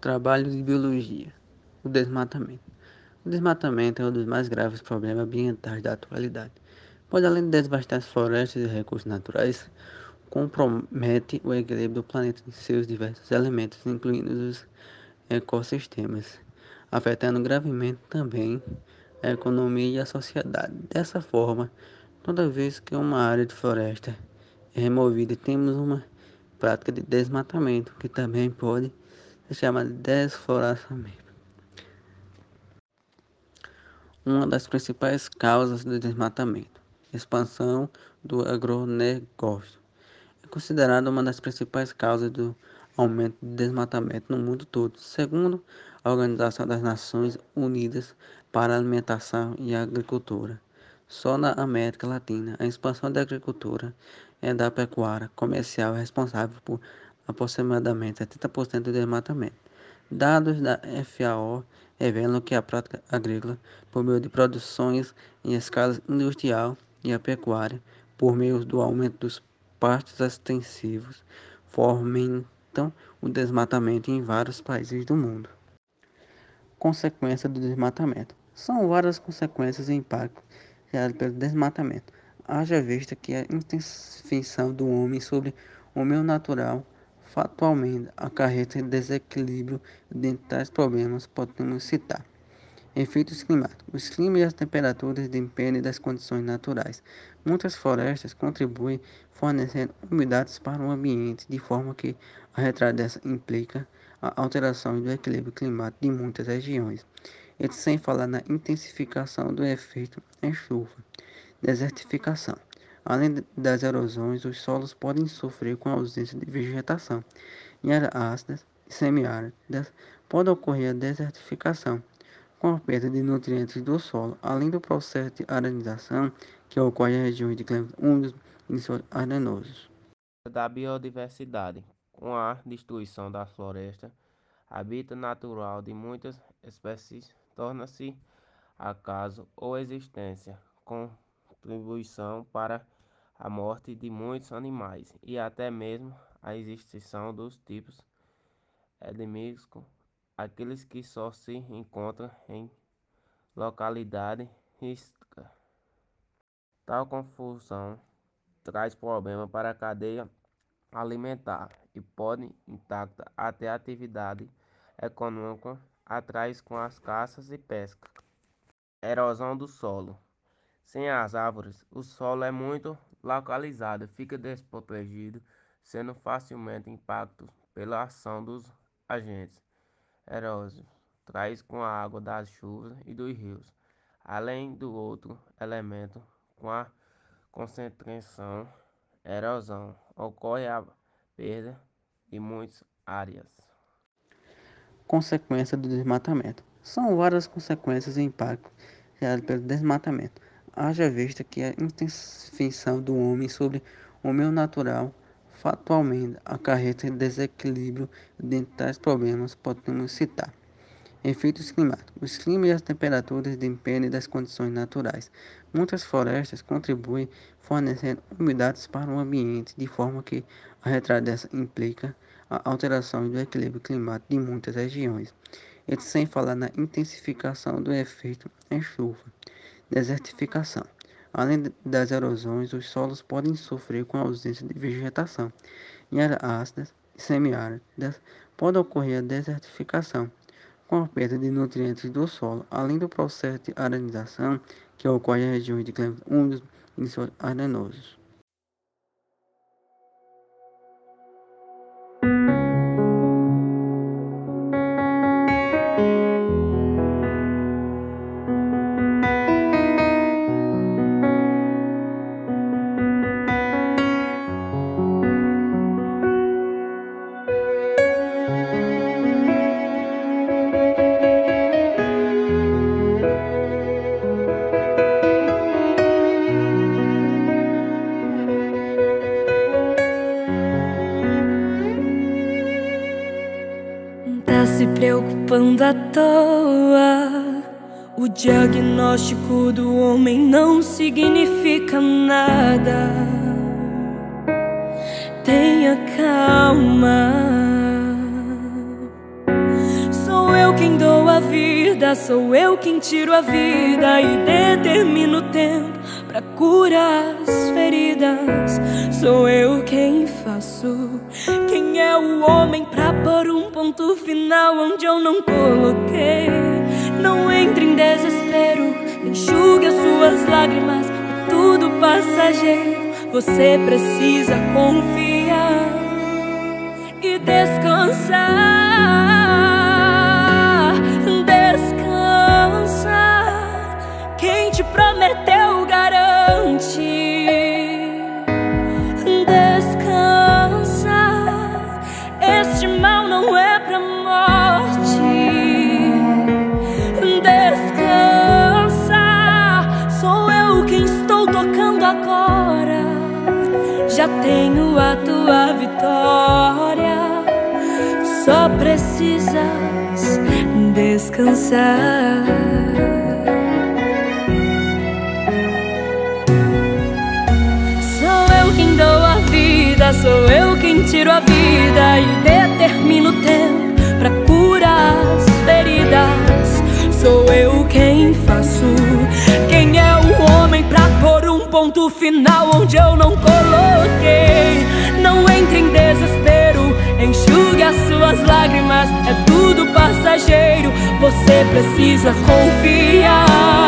Trabalho de biologia. O desmatamento. O desmatamento é um dos mais graves problemas ambientais da atualidade, pois além de devastar as florestas e recursos naturais, compromete o equilíbrio do planeta em seus diversos elementos, incluindo os ecossistemas, afetando gravemente também a economia e a sociedade. Dessa forma, toda vez que uma área de floresta é removida, temos uma prática de desmatamento, que também pode se chamar de desfloramento. Uma das principais causas do desmatamento, expansão do agronegócio, é considerada uma das principais causas do aumento do desmatamento no mundo todo, segundo a Organização das Nações Unidas para a Alimentação e Agricultura. Só na América Latina, a expansão da agricultura e da pecuária comercial é responsável por aproximadamente 70% do desmatamento. Dados da FAO revelam que a prática agrícola, por meio de produções em escala industrial e a pecuária, por meio do aumento dos pastos extensivos, fomentam o desmatamento em vários países do mundo. Consequência do desmatamento. São várias consequências e impactos gerados pelo desmatamento, haja vista que a intensificação do homem sobre o meio natural fatalmente acarreta desequilíbrio dentre tais problemas podemos citar efeitos climáticos. Os climas e as temperaturas dependem das condições naturais. Muitas florestas contribuem fornecendo umidades para o ambiente, de forma que a retirada dessa implica a alteração do equilíbrio climático de muitas regiões. E sem falar na intensificação do efeito em chuva. Desertificação. Além das erosões, os solos podem sofrer com a ausência de vegetação. Em áreas ácidas e semiáridas pode ocorrer a desertificação, com a perda de nutrientes do solo, além do processo de arenização que ocorre em regiões de climas úmidos e solos arenosos. Da biodiversidade. Com a destruição da floresta, habitat natural de muitas espécies torna-se acaso ou existência, contribuição para a morte de muitos animais e até mesmo a extinção dos tipos endêmicos, aqueles que só se encontram em localidade risca. Tal confusão traz problema para a cadeia alimentar e pode impactar até a atividade econômica atrás com as caças e pesca. Erosão do solo. Sem as árvores, o solo é muito localizado fica desprotegido, sendo facilmente impactado pela ação dos agentes erósivos, traz com a água das chuvas e dos rios, além do outro elemento com a concentração erosão, ocorre a perda de muitas áreas. Consequência do desmatamento. São várias consequências e impactos gerados pelo desmatamento haja vista que a intensificação do homem sobre o meio natural fatalmente acarreta desequilíbrio dentre tais problemas podemos citar efeitos climáticos. Os climas e as temperaturas dependem das condições naturais. Muitas florestas contribuem fornecendo umidades para o ambiente, de forma que a retirada dessa implica a alteração do equilíbrio climático de muitas regiões. E sem falar na intensificação do efeito em chuva desertificação. Além das erosões, os solos podem sofrer com a ausência de vegetação. Em áreas ácidas e semiáridas pode ocorrer a desertificação, com a perda de nutrientes do solo, além do processo de arenização que ocorre em regiões de climas úmidos e arenosos. Preocupando à toa. O diagnóstico do homem não significa nada. Tenha calma. vida, sou eu quem tiro a vida e determino o tempo pra curar as feridas. Sou eu quem faço. É o homem pra pôr um ponto final onde eu não coloquei? Não entre em desespero, enxugue as suas lágrimas, é tudo passageiro. Você precisa confiar e descansar. Descansa. Quem te prometeu precisas descansar. Sou eu quem dou a vida, sou eu quem tiro a vida e determino o tempo pra curar as feridas. Sou eu quem faço. Quem é o homem pra pôr um ponto final onde eu não coloquei? Não entre em desespero, enxugue as suas lágrimas. É tudo passageiro. Você precisa confiar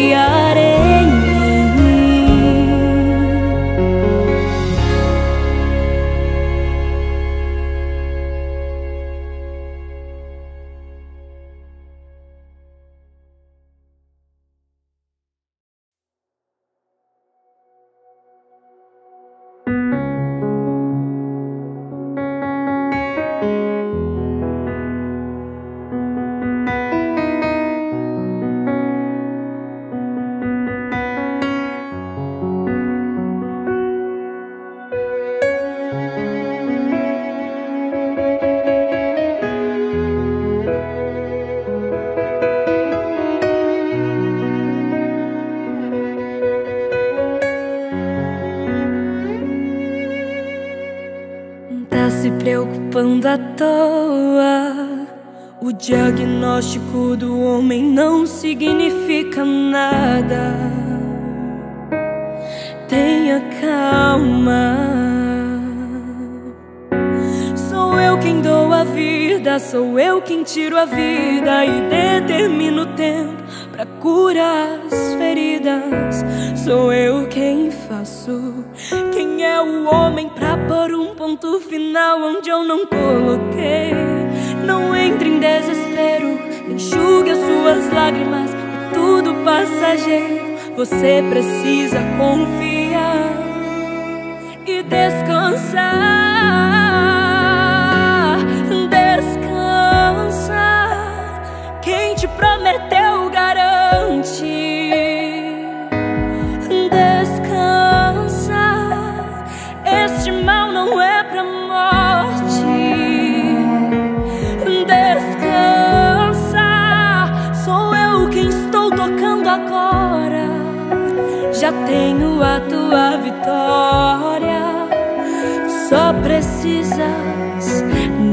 Maria. Toa. O diagnóstico do homem não significa nada. Tenha calma. Sou eu quem dou a vida, sou eu quem tiro a vida e determino o tempo pra curar as feridas. Sou eu quem faço. É o homem pra pôr um ponto final onde eu não coloquei? Não entre em desespero, enxugue as suas lágrimas. É tudo passageiro. Você precisa confiar e descansar. Descansa. Quem te prometeu tenho a tua vitória. Só precisas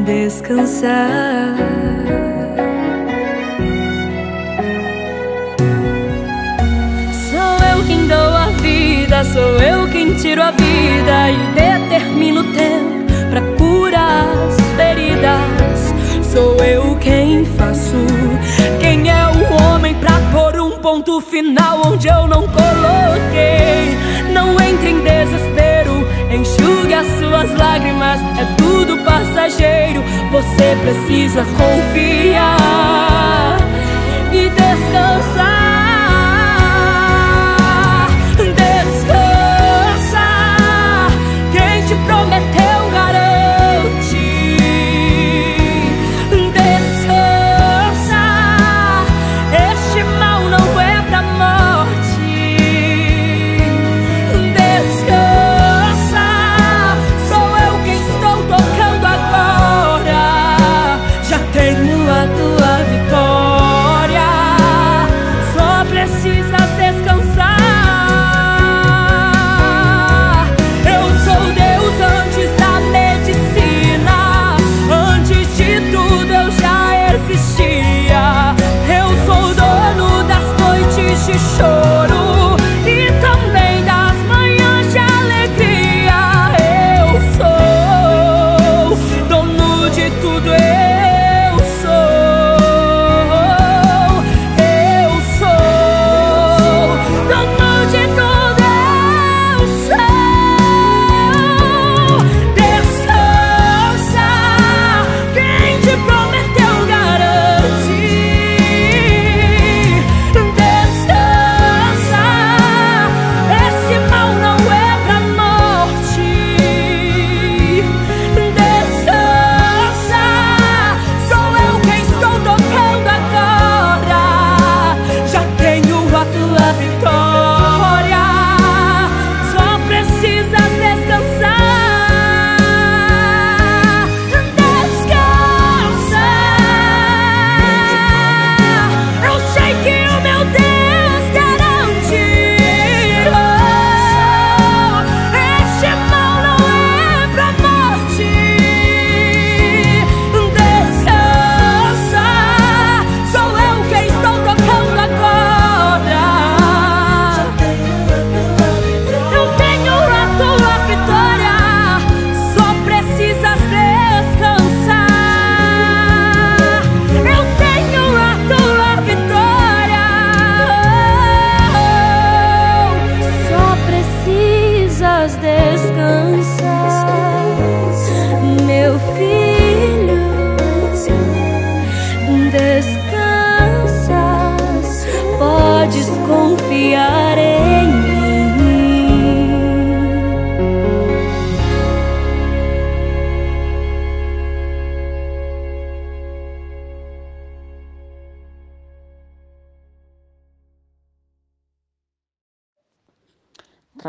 descansar. Sou eu quem dou a vida, sou eu quem tiro a vida e determino o tempo pra curar as feridas. Sou eu quem faço. Ponto final onde eu não coloquei? Não entre em desespero, enxugue as suas lágrimas. É tudo passageiro. Você precisa confiar e descansar.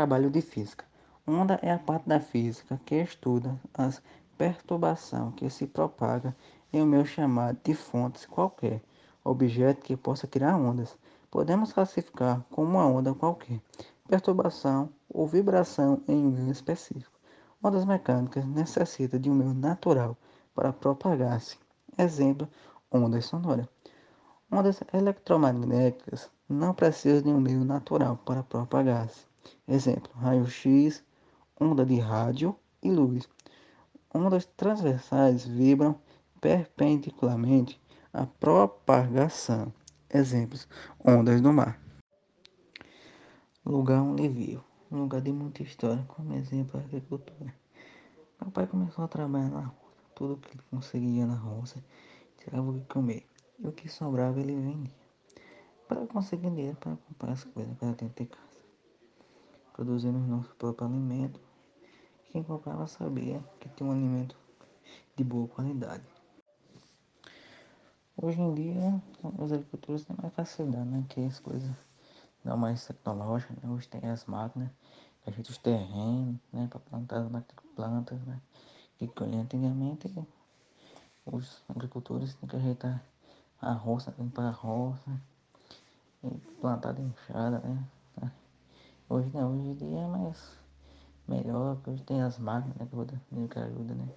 Trabalho de física. Onda é a parte da física que estuda as perturbação que se propaga em um meio chamado de fontes qualquer, objeto que possa criar ondas. Podemos classificar como uma onda qualquer, perturbação ou vibração em um meio específico. Ondas mecânicas necessitam de um meio natural para propagar-se. Exemplo, ondas sonoras. Ondas eletromagnéticas não precisam de um meio natural para propagar-se. Exemplo, raio-x, onda de rádio e luz. Ondas transversais vibram perpendicularmente à propagação. Exemplos, ondas do mar. Lugar onde vivo. Lugar de muita história, como exemplo a agricultura. Meu pai começou a trabalhar na roça. Tudo que ele conseguia na roça, tirava o que comer. E o que sobrava ele vendia. Para conseguir dinheiro para comprar as coisas para casa. Produzindo o nosso próprio alimento. Quem comprava sabia que tinha um alimento de boa qualidade. Hoje em dia, os agricultores têm mais facilidade, né? Que as coisas não mais tecnológicas, né? Hoje tem as máquinas que ajeitam os terrenos, né? Para plantar as plantas, né? Que colher antigamente, os agricultores têm que ajeitar a roça, limpar a roça, plantar de enxada, né? Hoje não, hoje em dia é mais melhor, porque hoje tem as máquinas né, que ajuda, né?